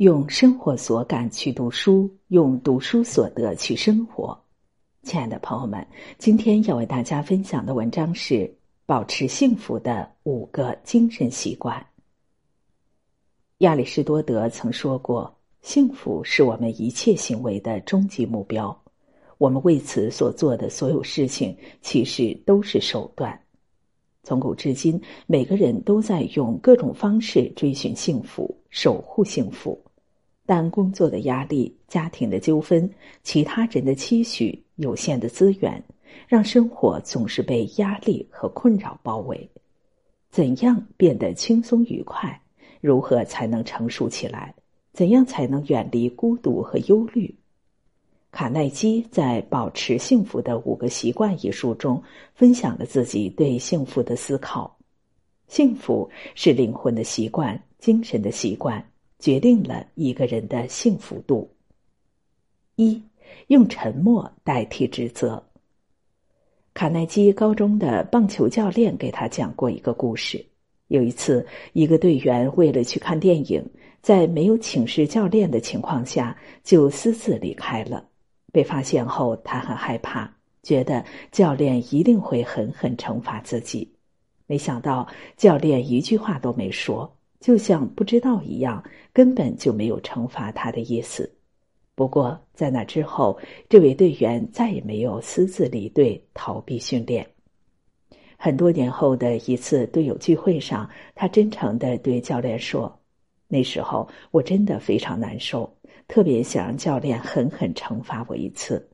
用生活所感去读书，用读书所得去生活。亲爱的朋友们，今天要为大家分享的文章是保持幸福的五个精神习惯。亚里士多德曾说过：“幸福是我们一切行为的终极目标。我们为此所做的所有事情，其实都是手段。从古至今，每个人都在用各种方式追寻幸福，守护幸福。”但工作的压力、家庭的纠纷、其他人的期许、有限的资源，让生活总是被压力和困扰包围。怎样变得轻松愉快？如何才能成熟起来？怎样才能远离孤独和忧虑？卡耐基在《保持幸福的五个习惯》一书中分享了自己对幸福的思考。幸福是灵魂的习惯，精神的习惯。决定了一个人的幸福度。一，用沉默代替指责。卡耐基高中的棒球教练给他讲过一个故事。有一次，一个队员为了去看电影，在没有请示教练的情况下就私自离开了。被发现后，他很害怕，觉得教练一定会狠狠惩罚自己。没想到，教练一句话都没说。就像不知道一样，根本就没有惩罚他的意思。不过，在那之后，这位队员再也没有私自离队逃避训练。很多年后的一次队友聚会上，他真诚的对教练说：“那时候我真的非常难受，特别想让教练狠狠惩罚我一次。”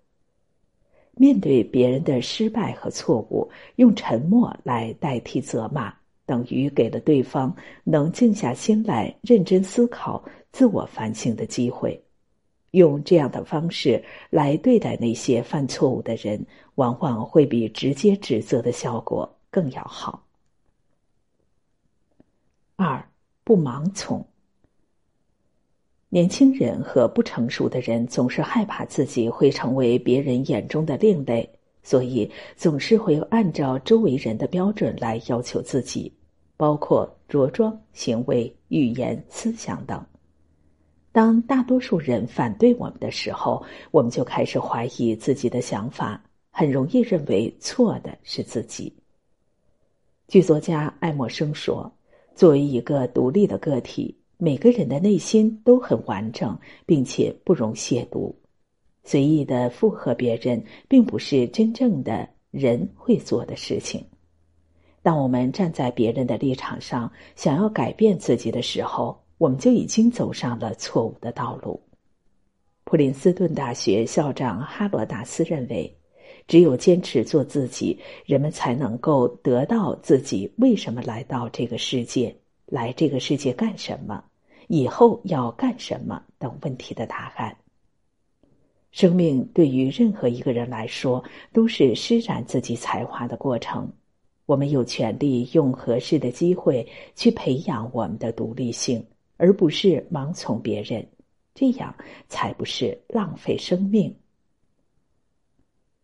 面对别人的失败和错误，用沉默来代替责骂。等于给了对方能静下心来认真思考、自我反省的机会。用这样的方式来对待那些犯错误的人，往往会比直接指责的效果更要好。二不盲从。年轻人和不成熟的人总是害怕自己会成为别人眼中的另类。所以总是会按照周围人的标准来要求自己，包括着装、行为、语言、思想等。当大多数人反对我们的时候，我们就开始怀疑自己的想法，很容易认为错的是自己。剧作家爱默生说：“作为一个独立的个体，每个人的内心都很完整，并且不容亵渎。”随意的附和别人，并不是真正的人会做的事情。当我们站在别人的立场上，想要改变自己的时候，我们就已经走上了错误的道路。普林斯顿大学校长哈罗达斯认为，只有坚持做自己，人们才能够得到自己为什么来到这个世界、来这个世界干什么、以后要干什么等问题的答案。生命对于任何一个人来说都是施展自己才华的过程。我们有权利用合适的机会去培养我们的独立性，而不是盲从别人。这样才不是浪费生命。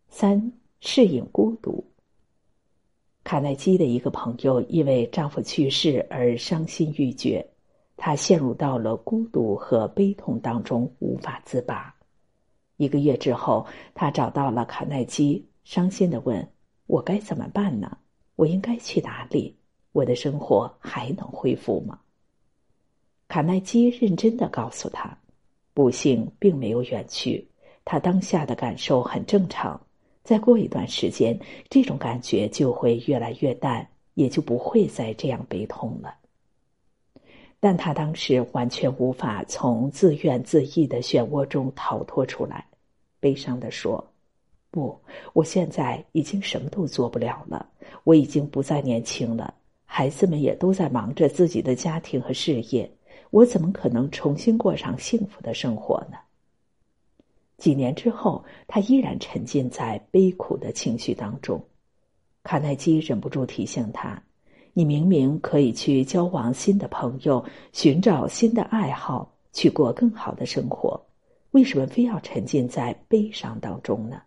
三、适应孤独。卡耐基的一个朋友因为丈夫去世而伤心欲绝，她陷入到了孤独和悲痛当中，无法自拔。一个月之后，她找到了卡耐基，伤心的问：“我该怎么办呢？我应该去哪里？我的生活还能恢复吗？”卡耐基认真的告诉他：“不幸并没有远去，他当下的感受很正常。再过一段时间，这种感觉就会越来越淡，也就不会再这样悲痛了。”但他当时完全无法从自怨自艾的漩涡中逃脱出来。悲伤的说：“不，我现在已经什么都做不了了。我已经不再年轻了，孩子们也都在忙着自己的家庭和事业，我怎么可能重新过上幸福的生活呢？”几年之后，他依然沉浸在悲苦的情绪当中。卡耐基忍不住提醒他：“你明明可以去交往新的朋友，寻找新的爱好，去过更好的生活。”为什么非要沉浸在悲伤当中呢？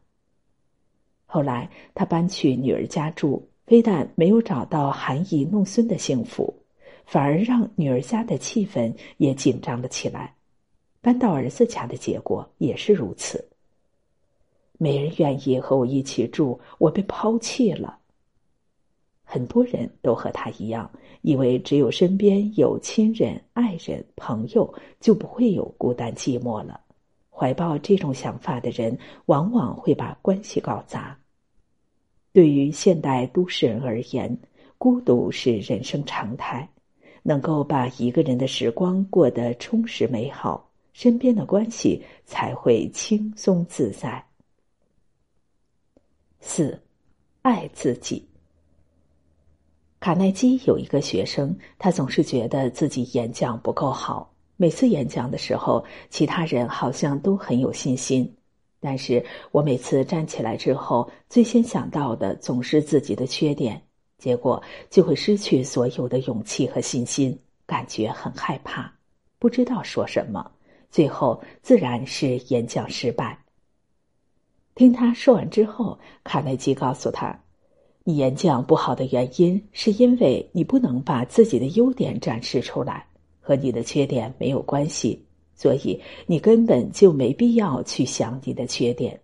后来他搬去女儿家住，非但没有找到含饴弄孙的幸福，反而让女儿家的气氛也紧张了起来。搬到儿子家的结果也是如此。没人愿意和我一起住，我被抛弃了。很多人都和他一样，以为只有身边有亲人、爱人、朋友，就不会有孤单寂寞了。怀抱这种想法的人，往往会把关系搞砸。对于现代都市人而言，孤独是人生常态。能够把一个人的时光过得充实美好，身边的关系才会轻松自在。四，爱自己。卡耐基有一个学生，他总是觉得自己演讲不够好。每次演讲的时候，其他人好像都很有信心，但是我每次站起来之后，最先想到的总是自己的缺点。结果就会失去所有的勇气和信心，感觉很害怕，不知道说什么，最后自然是演讲失败。听他说完之后，卡耐基告诉他：“你演讲不好的原因，是因为你不能把自己的优点展示出来，和你的缺点没有关系，所以你根本就没必要去想你的缺点。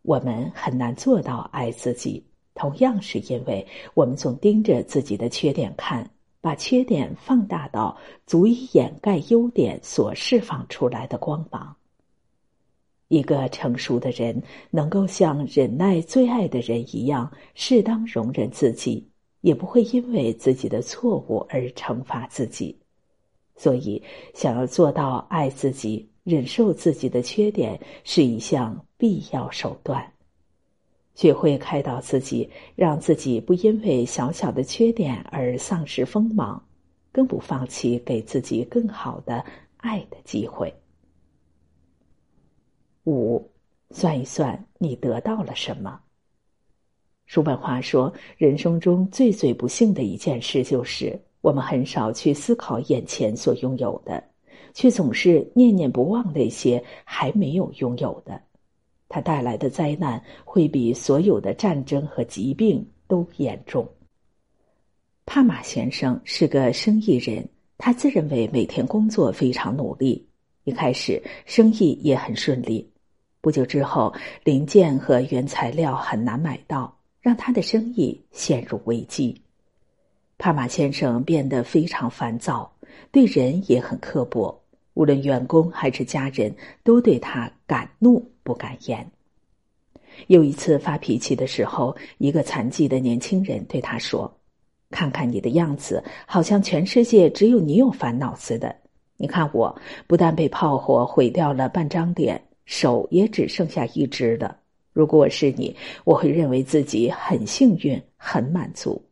我们很难做到爱自己。”同样是因为我们总盯着自己的缺点看，把缺点放大到足以掩盖优点所释放出来的光芒。一个成熟的人能够像忍耐最爱的人一样，适当容忍自己，也不会因为自己的错误而惩罚自己。所以，想要做到爱自己、忍受自己的缺点，是一项必要手段。学会开导自己，让自己不因为小小的缺点而丧失锋芒，更不放弃给自己更好的爱的机会。五，算一算你得到了什么。叔本华说：“人生中最最不幸的一件事，就是我们很少去思考眼前所拥有的，却总是念念不忘那些还没有拥有的。”它带来的灾难会比所有的战争和疾病都严重。帕马先生是个生意人，他自认为每天工作非常努力，一开始生意也很顺利。不久之后，零件和原材料很难买到，让他的生意陷入危机。帕马先生变得非常烦躁，对人也很刻薄。无论员工还是家人，都对他敢怒不敢言。有一次发脾气的时候，一个残疾的年轻人对他说：“看看你的样子，好像全世界只有你有烦恼似的。你看我，不但被炮火毁掉了半张脸，手也只剩下一只了。如果我是你，我会认为自己很幸运，很满足。”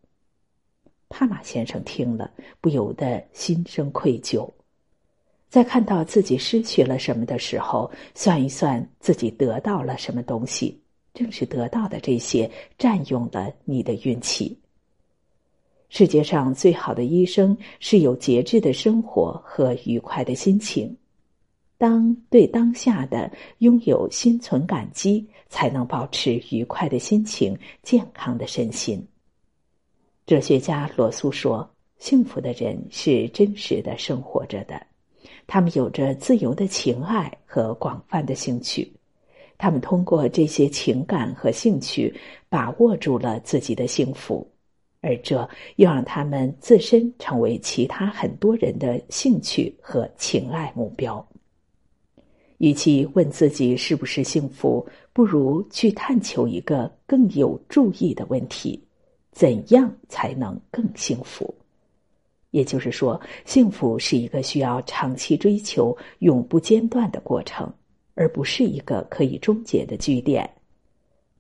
帕马先生听了，不由得心生愧疚。在看到自己失去了什么的时候，算一算自己得到了什么东西，正是得到的这些占用了你的运气。世界上最好的医生是有节制的生活和愉快的心情。当对当下的拥有心存感激，才能保持愉快的心情、健康的身心。哲学家罗素说：“幸福的人是真实的生活着的。”他们有着自由的情爱和广泛的兴趣，他们通过这些情感和兴趣把握住了自己的幸福，而这又让他们自身成为其他很多人的兴趣和情爱目标。与其问自己是不是幸福，不如去探求一个更有注意的问题：怎样才能更幸福？也就是说，幸福是一个需要长期追求、永不间断的过程，而不是一个可以终结的据点。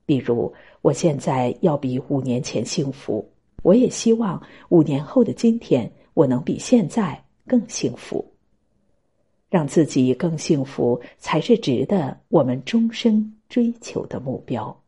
比如，我现在要比五年前幸福，我也希望五年后的今天，我能比现在更幸福。让自己更幸福，才是值得我们终生追求的目标。